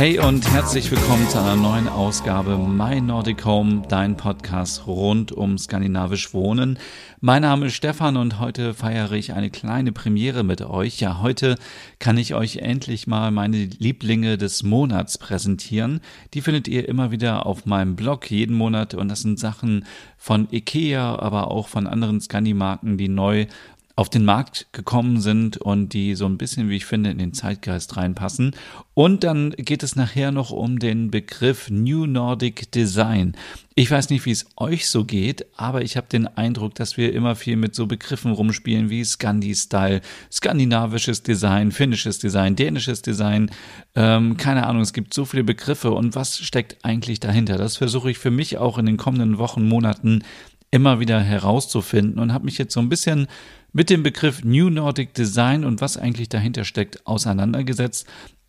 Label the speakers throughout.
Speaker 1: Hey und herzlich willkommen zu einer neuen Ausgabe My Nordic Home, dein Podcast rund um skandinavisch Wohnen. Mein Name ist Stefan und heute feiere ich eine kleine Premiere mit euch. Ja, heute kann ich euch endlich mal meine Lieblinge des Monats präsentieren. Die findet ihr immer wieder auf meinem Blog jeden Monat und das sind Sachen von Ikea, aber auch von anderen Scandi-Marken, die neu auf den Markt gekommen sind und die so ein bisschen, wie ich finde, in den Zeitgeist reinpassen. Und dann geht es nachher noch um den Begriff New Nordic Design. Ich weiß nicht, wie es euch so geht, aber ich habe den Eindruck, dass wir immer viel mit so Begriffen rumspielen wie Scandi-Style, skandinavisches Design, finnisches Design, dänisches Design. Ähm, keine Ahnung, es gibt so viele Begriffe und was steckt eigentlich dahinter? Das versuche ich für mich auch in den kommenden Wochen, Monaten immer wieder herauszufinden und habe mich jetzt so ein bisschen mit dem Begriff New Nordic Design und was eigentlich dahinter steckt auseinandergesetzt,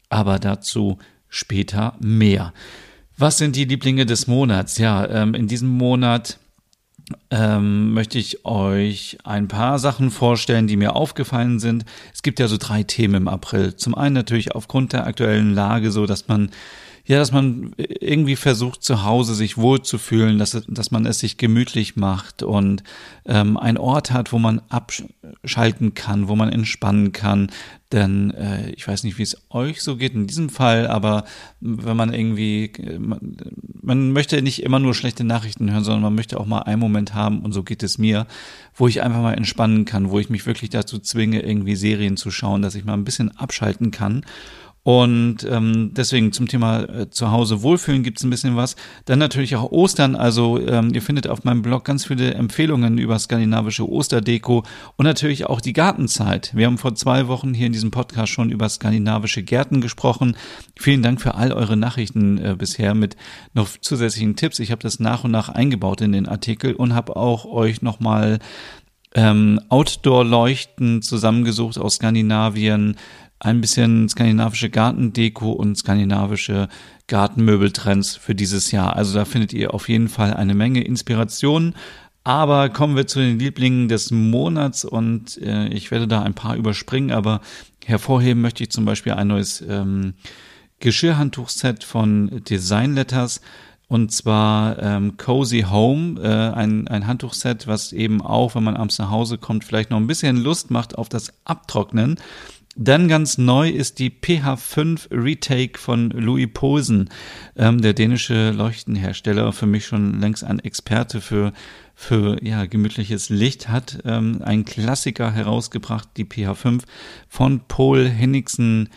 Speaker 1: aber dazu später mehr. Was sind die Lieblinge des Monats? Ja, ähm, in diesem Monat ähm, möchte ich euch ein paar Sachen vorstellen, die mir aufgefallen sind. Es gibt ja so drei Themen im April. Zum einen natürlich aufgrund der aktuellen Lage so, dass man ja, dass man irgendwie versucht, zu Hause sich wohlzufühlen, dass, dass man es sich gemütlich macht und ähm, ein Ort hat, wo man abschalten kann, wo man entspannen kann. Denn äh, ich weiß nicht, wie es euch so geht in diesem Fall, aber wenn man irgendwie, man, man möchte nicht immer nur schlechte Nachrichten hören, sondern man möchte auch mal einen Moment haben, und so geht es mir, wo ich einfach mal entspannen kann, wo ich mich wirklich dazu zwinge, irgendwie Serien zu schauen, dass ich mal ein bisschen abschalten kann. Und ähm, deswegen zum Thema äh, zu Hause wohlfühlen gibt's ein bisschen was. Dann natürlich auch Ostern. Also ähm, ihr findet auf meinem Blog ganz viele Empfehlungen über skandinavische Osterdeko und natürlich auch die Gartenzeit. Wir haben vor zwei Wochen hier in diesem Podcast schon über skandinavische Gärten gesprochen. Vielen Dank für all eure Nachrichten äh, bisher mit noch zusätzlichen Tipps. Ich habe das nach und nach eingebaut in den Artikel und habe auch euch nochmal ähm, Outdoor-Leuchten zusammengesucht aus Skandinavien, ein bisschen skandinavische Gartendeko und skandinavische Gartenmöbeltrends für dieses Jahr. Also da findet ihr auf jeden Fall eine Menge Inspiration. Aber kommen wir zu den Lieblingen des Monats und äh, ich werde da ein paar überspringen, aber hervorheben möchte ich zum Beispiel ein neues ähm, Geschirrhandtuchset von Design Letters und zwar ähm, Cozy Home, äh, ein, ein Handtuchset, was eben auch, wenn man abends nach Hause kommt, vielleicht noch ein bisschen Lust macht auf das Abtrocknen. Dann ganz neu ist die PH5 Retake von Louis Posen, ähm, der dänische Leuchtenhersteller, für mich schon längst ein Experte für, für ja, gemütliches Licht, hat ähm, einen Klassiker herausgebracht, die PH5 von Paul Henningsen,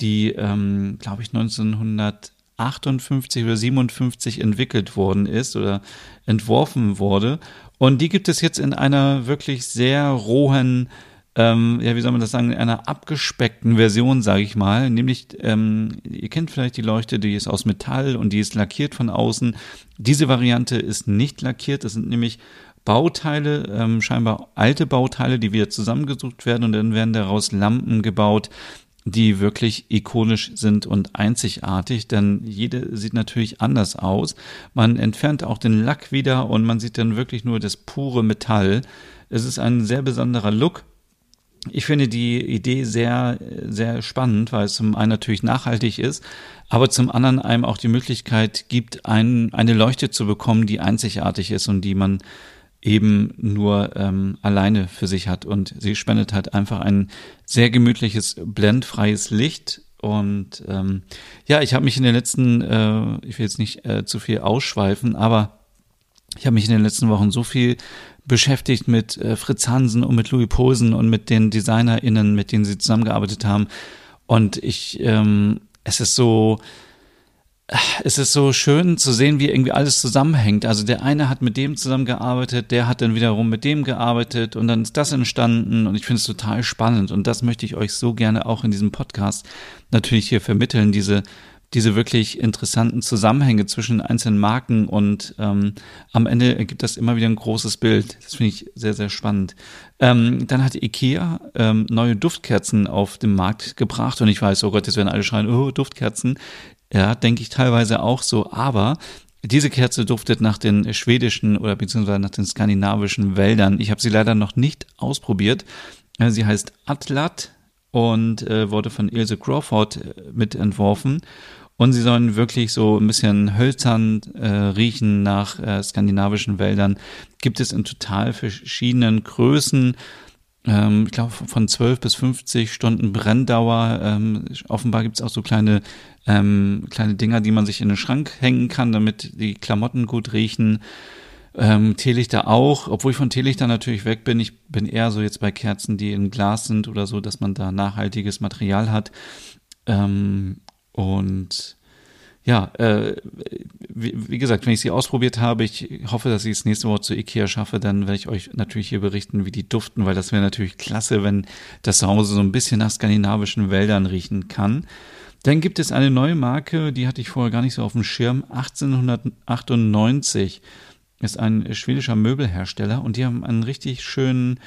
Speaker 1: die, ähm, glaube ich, 1958 oder 57 entwickelt worden ist oder entworfen wurde. Und die gibt es jetzt in einer wirklich sehr rohen ähm, ja, wie soll man das sagen, in einer abgespeckten Version, sage ich mal. Nämlich, ähm, ihr kennt vielleicht die Leuchte, die ist aus Metall und die ist lackiert von außen. Diese Variante ist nicht lackiert, das sind nämlich Bauteile, ähm, scheinbar alte Bauteile, die wieder zusammengesucht werden und dann werden daraus Lampen gebaut, die wirklich ikonisch sind und einzigartig, denn jede sieht natürlich anders aus. Man entfernt auch den Lack wieder und man sieht dann wirklich nur das pure Metall. Es ist ein sehr besonderer Look ich finde die Idee sehr, sehr spannend, weil es zum einen natürlich nachhaltig ist, aber zum anderen einem auch die Möglichkeit gibt, ein, eine Leuchte zu bekommen, die einzigartig ist und die man eben nur ähm, alleine für sich hat. Und sie spendet halt einfach ein sehr gemütliches, blendfreies Licht. Und ähm, ja, ich habe mich in den letzten, äh, ich will jetzt nicht äh, zu viel ausschweifen, aber ich habe mich in den letzten Wochen so viel beschäftigt mit äh, Fritz Hansen und mit Louis Posen und mit den DesignerInnen, mit denen sie zusammengearbeitet haben. Und ich, ähm, es ist so, es ist so schön zu sehen, wie irgendwie alles zusammenhängt. Also der eine hat mit dem zusammengearbeitet, der hat dann wiederum mit dem gearbeitet und dann ist das entstanden und ich finde es total spannend und das möchte ich euch so gerne auch in diesem Podcast natürlich hier vermitteln, diese diese wirklich interessanten Zusammenhänge zwischen einzelnen Marken und ähm, am Ende ergibt das immer wieder ein großes Bild. Das finde ich sehr, sehr spannend. Ähm, dann hat IKEA ähm, neue Duftkerzen auf den Markt gebracht und ich weiß, oh Gott, jetzt werden alle schreien, oh, Duftkerzen. Ja, denke ich teilweise auch so, aber diese Kerze duftet nach den schwedischen oder beziehungsweise nach den skandinavischen Wäldern. Ich habe sie leider noch nicht ausprobiert. Äh, sie heißt Atlat und äh, wurde von Ilse Crawford äh, mitentworfen. Und sie sollen wirklich so ein bisschen hölzern äh, riechen nach äh, skandinavischen Wäldern. Gibt es in total verschiedenen Größen. Ähm, ich glaube, von 12 bis 50 Stunden Brenndauer. Ähm, offenbar gibt es auch so kleine, ähm, kleine Dinger, die man sich in den Schrank hängen kann, damit die Klamotten gut riechen. Ähm, Teelichter auch, obwohl ich von Teelichter natürlich weg bin. Ich bin eher so jetzt bei Kerzen, die in Glas sind oder so, dass man da nachhaltiges Material hat. Ähm, und ja, äh, wie, wie, gesagt, wenn ich sie ausprobiert habe, ich hoffe, dass ich es nächste Woche zu Ikea schaffe, dann werde ich euch natürlich hier berichten, wie die duften, weil das wäre natürlich klasse, wenn das Zuhause so ein bisschen nach skandinavischen Wäldern riechen kann. Dann gibt es eine neue Marke, die hatte ich vorher gar nicht so auf dem Schirm. 1898 ist ein schwedischer Möbelhersteller und die haben einen richtig schönen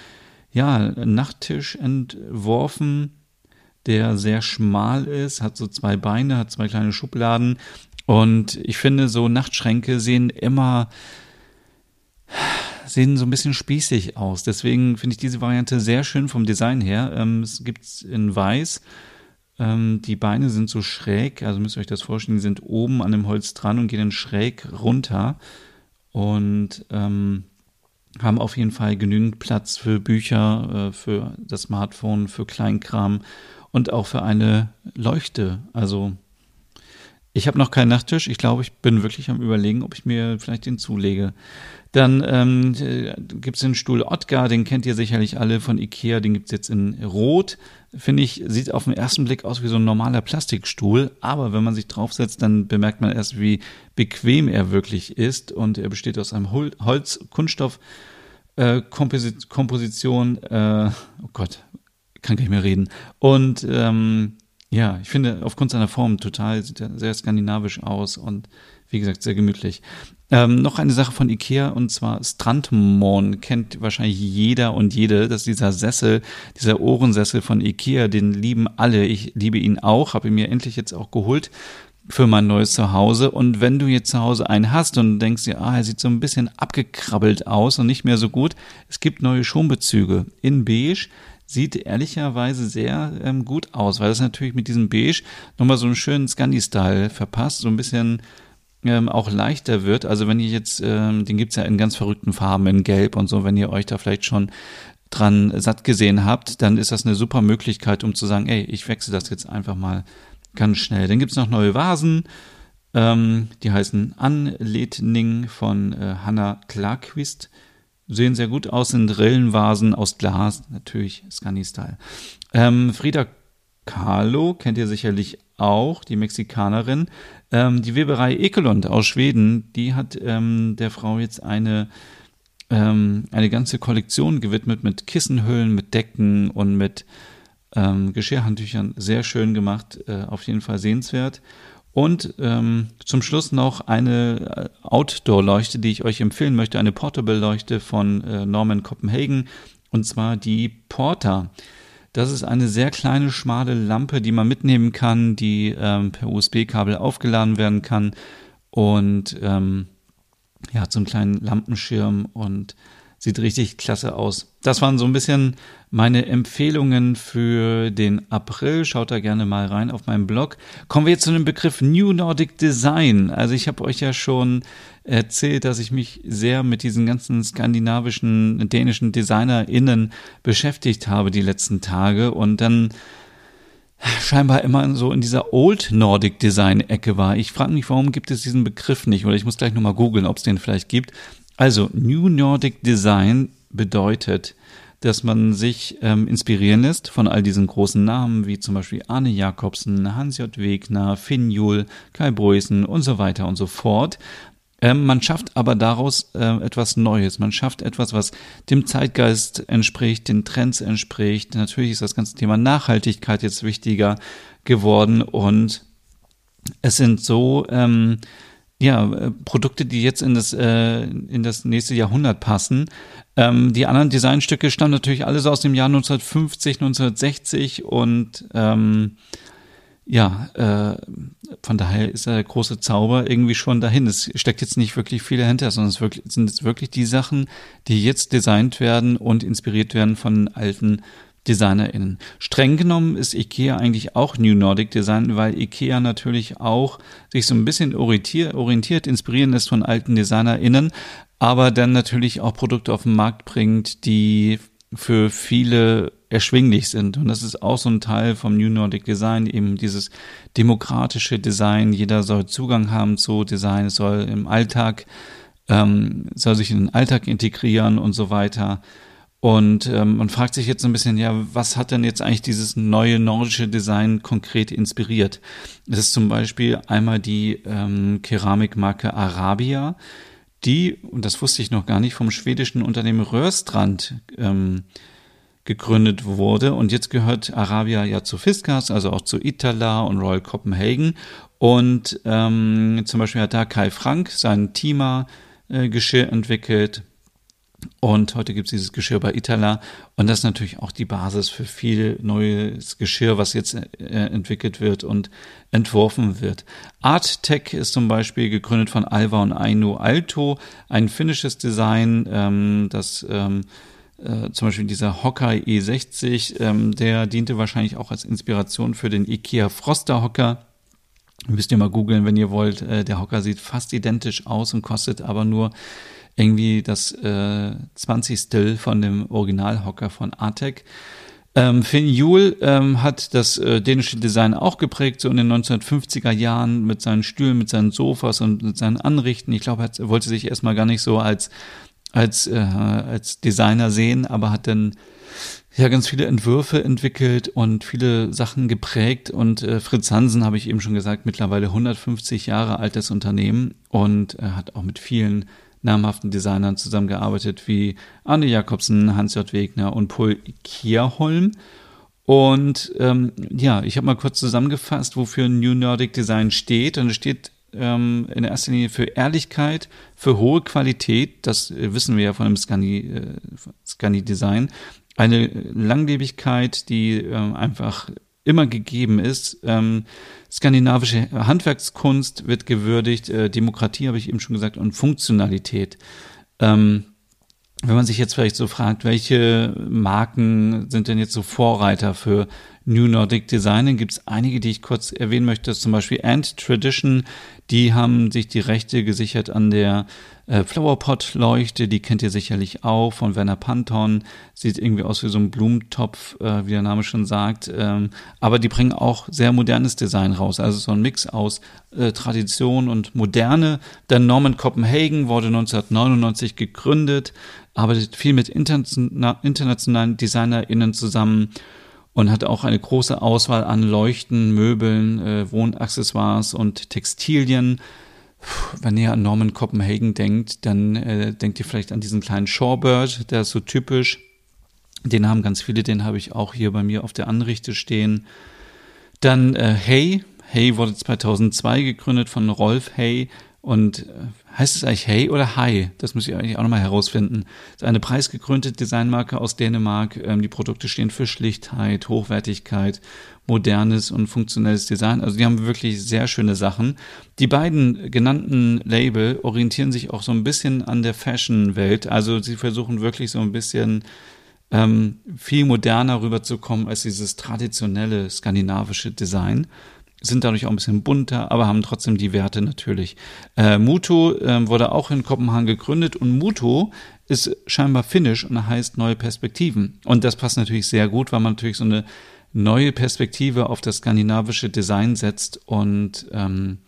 Speaker 1: ja, Nachttisch entworfen der sehr schmal ist, hat so zwei Beine, hat zwei kleine Schubladen. Und ich finde, so Nachtschränke sehen immer, sehen so ein bisschen spießig aus. Deswegen finde ich diese Variante sehr schön vom Design her. Ähm, es gibt es in weiß. Ähm, die Beine sind so schräg, also müsst ihr euch das vorstellen, die sind oben an dem Holz dran und gehen dann schräg runter. Und ähm, haben auf jeden Fall genügend Platz für Bücher, äh, für das Smartphone, für Kleinkram und auch für eine Leuchte. Also ich habe noch keinen Nachttisch. Ich glaube, ich bin wirklich am Überlegen, ob ich mir vielleicht den zulege. Dann ähm, gibt es den Stuhl Ottgar, den kennt ihr sicherlich alle von Ikea. Den gibt es jetzt in Rot. Finde ich, sieht auf den ersten Blick aus wie so ein normaler Plastikstuhl. Aber wenn man sich draufsetzt, dann bemerkt man erst, wie bequem er wirklich ist. Und er besteht aus einem Holz-Kunststoff. Äh, äh, oh Gott, kann gar nicht mehr reden. Und ähm, ja, ich finde aufgrund seiner Form total, sieht er sehr skandinavisch aus und wie gesagt, sehr gemütlich. Ähm, noch eine Sache von Ikea und zwar Strandmon kennt wahrscheinlich jeder und jede. Das ist dieser Sessel, dieser Ohrensessel von Ikea, den lieben alle. Ich liebe ihn auch, habe ihn mir endlich jetzt auch geholt für mein neues Zuhause. Und wenn du jetzt zu Hause einen hast und denkst dir, ah, er sieht so ein bisschen abgekrabbelt aus und nicht mehr so gut, es gibt neue Schonbezüge in beige sieht ehrlicherweise sehr ähm, gut aus, weil das natürlich mit diesem Beige nochmal so einen schönen Scandi-Style verpasst, so ein bisschen ähm, auch leichter wird. Also wenn ihr jetzt, ähm, den gibt's ja in ganz verrückten Farben, in Gelb und so, wenn ihr euch da vielleicht schon dran satt gesehen habt, dann ist das eine super Möglichkeit, um zu sagen, ey, ich wechsle das jetzt einfach mal ganz schnell. Dann gibt's noch neue Vasen, ähm, die heißen Anletning von äh, Hannah Klarquist sehen sehr gut aus, sind Rillenvasen aus Glas, natürlich Scani-Style. Ähm, Frida Kahlo kennt ihr sicherlich auch, die Mexikanerin. Ähm, die Weberei Ekelund aus Schweden, die hat ähm, der Frau jetzt eine, ähm, eine ganze Kollektion gewidmet mit Kissenhüllen, mit Decken und mit ähm, Geschirrhandtüchern. Sehr schön gemacht, äh, auf jeden Fall sehenswert. Und ähm, zum Schluss noch eine äh, Outdoor-Leuchte, die ich euch empfehlen möchte, eine Portable-Leuchte von äh, Norman Copenhagen, und zwar die Porter. Das ist eine sehr kleine, schmale Lampe, die man mitnehmen kann, die ähm, per USB-Kabel aufgeladen werden kann. Und ähm, ja, zum kleinen Lampenschirm und Sieht richtig klasse aus. Das waren so ein bisschen meine Empfehlungen für den April. Schaut da gerne mal rein auf meinem Blog. Kommen wir jetzt zu dem Begriff New Nordic Design. Also ich habe euch ja schon erzählt, dass ich mich sehr mit diesen ganzen skandinavischen, dänischen DesignerInnen beschäftigt habe die letzten Tage und dann scheinbar immer so in dieser Old Nordic Design Ecke war. Ich frage mich, warum gibt es diesen Begriff nicht? Oder ich muss gleich nochmal googeln, ob es den vielleicht gibt. Also New Nordic Design bedeutet, dass man sich ähm, inspirieren lässt von all diesen großen Namen, wie zum Beispiel Arne Jakobsen, Hans-J. Wegner, Finn Juhl, Kai Breußen und so weiter und so fort. Ähm, man schafft aber daraus äh, etwas Neues. Man schafft etwas, was dem Zeitgeist entspricht, den Trends entspricht. Natürlich ist das ganze Thema Nachhaltigkeit jetzt wichtiger geworden und es sind so, ähm, ja, äh, Produkte, die jetzt in das, äh, in das nächste Jahrhundert passen. Ähm, die anderen Designstücke stammen natürlich alles aus dem Jahr 1950, 1960 und ähm, ja, äh, von daher ist der große Zauber irgendwie schon dahin. Es steckt jetzt nicht wirklich viel dahinter, sondern es wirklich, sind jetzt wirklich die Sachen, die jetzt designt werden und inspiriert werden von alten DesignerInnen. Streng genommen ist IKEA eigentlich auch New Nordic Design, weil IKEA natürlich auch sich so ein bisschen orientiert, orientiert inspirieren lässt von alten DesignerInnen, aber dann natürlich auch Produkte auf den Markt bringt, die für viele erschwinglich sind. Und das ist auch so ein Teil vom New Nordic Design, eben dieses demokratische Design. Jeder soll Zugang haben zu Design, es soll im Alltag, ähm, soll sich in den Alltag integrieren und so weiter. Und ähm, man fragt sich jetzt so ein bisschen, ja, was hat denn jetzt eigentlich dieses neue nordische Design konkret inspiriert? Es ist zum Beispiel einmal die ähm, Keramikmarke Arabia, die, und das wusste ich noch gar nicht, vom schwedischen Unternehmen Röhrstrand ähm, gegründet wurde. Und jetzt gehört Arabia ja zu Fiskars, also auch zu Itala und Royal Copenhagen. Und ähm, zum Beispiel hat da Kai Frank sein Tima-Geschirr äh, entwickelt. Und heute gibt es dieses Geschirr bei Itala. Und das ist natürlich auch die Basis für viel neues Geschirr, was jetzt äh, entwickelt wird und entworfen wird. Art Tech ist zum Beispiel gegründet von Alva und Aino Alto, ein finnisches Design, ähm, das ähm, äh, zum Beispiel dieser Hocker E60, ähm, der diente wahrscheinlich auch als Inspiration für den IKEA Froster Hocker. Müsst ihr mal googeln, wenn ihr wollt. Äh, der Hocker sieht fast identisch aus und kostet aber nur irgendwie das äh, 20. von dem Originalhocker von Artec. Ähm, Finn Juhl ähm, hat das äh, dänische Design auch geprägt, so in den 1950er Jahren mit seinen Stühlen, mit seinen Sofas und mit seinen Anrichten. Ich glaube, er wollte sich erstmal gar nicht so als, als, äh, als Designer sehen, aber hat dann ja ganz viele Entwürfe entwickelt und viele Sachen geprägt. Und äh, Fritz Hansen, habe ich eben schon gesagt, mittlerweile 150 Jahre altes Unternehmen und äh, hat auch mit vielen namhaften Designern zusammengearbeitet wie Arne Jakobsen, Hans-J. Wegner und Paul Kierholm. Und ähm, ja, ich habe mal kurz zusammengefasst, wofür New Nordic Design steht. Und es steht ähm, in erster Linie für Ehrlichkeit, für hohe Qualität, das äh, wissen wir ja von dem Scandi, äh, Scandi Design, eine Langlebigkeit, die äh, einfach immer gegeben ist. Ähm, skandinavische Handwerkskunst wird gewürdigt, äh, Demokratie habe ich eben schon gesagt und Funktionalität. Ähm, wenn man sich jetzt vielleicht so fragt, welche Marken sind denn jetzt so Vorreiter für New Nordic Design, gibt es einige, die ich kurz erwähnen möchte, zum Beispiel Ant Tradition, die haben sich die Rechte gesichert an der äh, Flowerpot-Leuchte, die kennt ihr sicherlich auch von Werner Panton, sieht irgendwie aus wie so ein Blumentopf, äh, wie der Name schon sagt, ähm, aber die bringen auch sehr modernes Design raus, also so ein Mix aus äh, Tradition und Moderne. Der Norman Copenhagen wurde 1999 gegründet, arbeitet viel mit internationalen DesignerInnen zusammen und hat auch eine große Auswahl an Leuchten, Möbeln, äh, Wohnaccessoires und Textilien. Puh, wenn ihr an Norman Copenhagen denkt, dann äh, denkt ihr vielleicht an diesen kleinen Shorebird, der ist so typisch. Den haben ganz viele, den habe ich auch hier bei mir auf der Anrichte stehen. Dann äh, Hey. Hey wurde 2002 gegründet von Rolf Hey und äh, heißt es eigentlich Hey oder Hi? Das muss ich eigentlich auch nochmal herausfinden. Das ist eine preisgekrönte Designmarke aus Dänemark. Ähm, die Produkte stehen für Schlichtheit, Hochwertigkeit, modernes und funktionelles Design. Also die haben wirklich sehr schöne Sachen. Die beiden genannten Label orientieren sich auch so ein bisschen an der Fashion-Welt. Also sie versuchen wirklich so ein bisschen ähm, viel moderner rüberzukommen als dieses traditionelle skandinavische Design sind dadurch auch ein bisschen bunter, aber haben trotzdem die Werte natürlich. Äh, Muto äh, wurde auch in Kopenhagen gegründet und Muto ist scheinbar finnisch und heißt neue Perspektiven. Und das passt natürlich sehr gut, weil man natürlich so eine neue Perspektive auf das skandinavische Design setzt und ähm,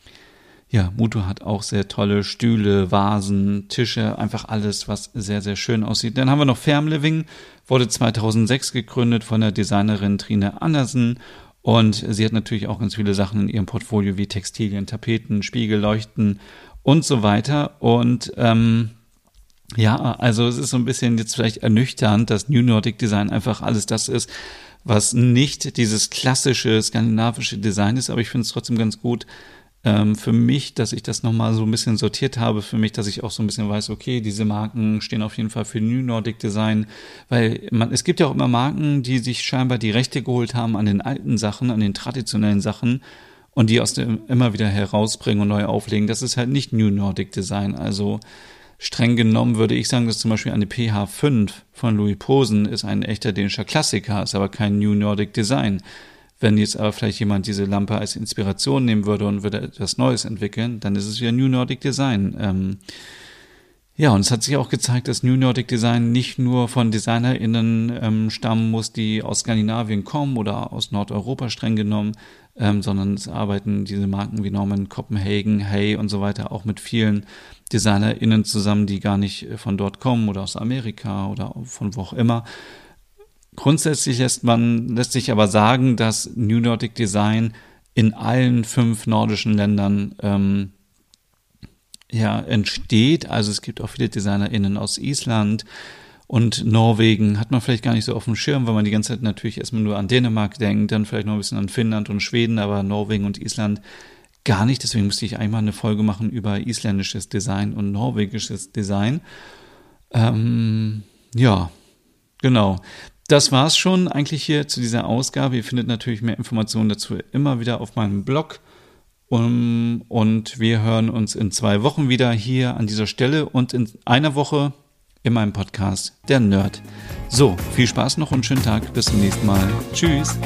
Speaker 1: ja, Muto hat auch sehr tolle Stühle, Vasen, Tische, einfach alles, was sehr, sehr schön aussieht. Dann haben wir noch Fairm Living, wurde 2006 gegründet von der Designerin Trine Andersen und sie hat natürlich auch ganz viele Sachen in ihrem Portfolio wie Textilien, Tapeten, Spiegel, Leuchten und so weiter. Und ähm, ja, also es ist so ein bisschen jetzt vielleicht ernüchternd, dass New Nordic Design einfach alles das ist, was nicht dieses klassische skandinavische Design ist, aber ich finde es trotzdem ganz gut, ähm, für mich, dass ich das nochmal so ein bisschen sortiert habe, für mich, dass ich auch so ein bisschen weiß, okay, diese Marken stehen auf jeden Fall für New Nordic Design, weil man, es gibt ja auch immer Marken, die sich scheinbar die Rechte geholt haben an den alten Sachen, an den traditionellen Sachen und die aus dem immer wieder herausbringen und neu auflegen. Das ist halt nicht New Nordic Design, also streng genommen würde ich sagen, dass zum Beispiel eine PH5 von Louis Posen ist ein echter dänischer Klassiker, ist aber kein New Nordic Design. Wenn jetzt aber vielleicht jemand diese Lampe als Inspiration nehmen würde und würde etwas Neues entwickeln, dann ist es wieder New Nordic Design. Ähm, ja, und es hat sich auch gezeigt, dass New Nordic Design nicht nur von DesignerInnen ähm, stammen muss, die aus Skandinavien kommen oder aus Nordeuropa streng genommen, ähm, sondern es arbeiten diese Marken wie Norman Copenhagen, Hey und so weiter auch mit vielen DesignerInnen zusammen, die gar nicht von dort kommen oder aus Amerika oder von wo auch immer. Grundsätzlich lässt man, lässt sich aber sagen, dass New Nordic Design in allen fünf nordischen Ländern ähm, ja, entsteht. Also es gibt auch viele DesignerInnen aus Island und Norwegen hat man vielleicht gar nicht so auf dem Schirm, weil man die ganze Zeit natürlich erstmal nur an Dänemark denkt, dann vielleicht noch ein bisschen an Finnland und Schweden, aber Norwegen und Island gar nicht. Deswegen müsste ich einmal eine Folge machen über isländisches Design und norwegisches Design. Ähm, ja, genau das war's schon eigentlich hier zu dieser Ausgabe. Ihr findet natürlich mehr Informationen dazu immer wieder auf meinem Blog. Um, und wir hören uns in zwei Wochen wieder hier an dieser Stelle und in einer Woche in meinem Podcast Der Nerd. So, viel Spaß noch und schönen Tag. Bis zum nächsten Mal. Tschüss.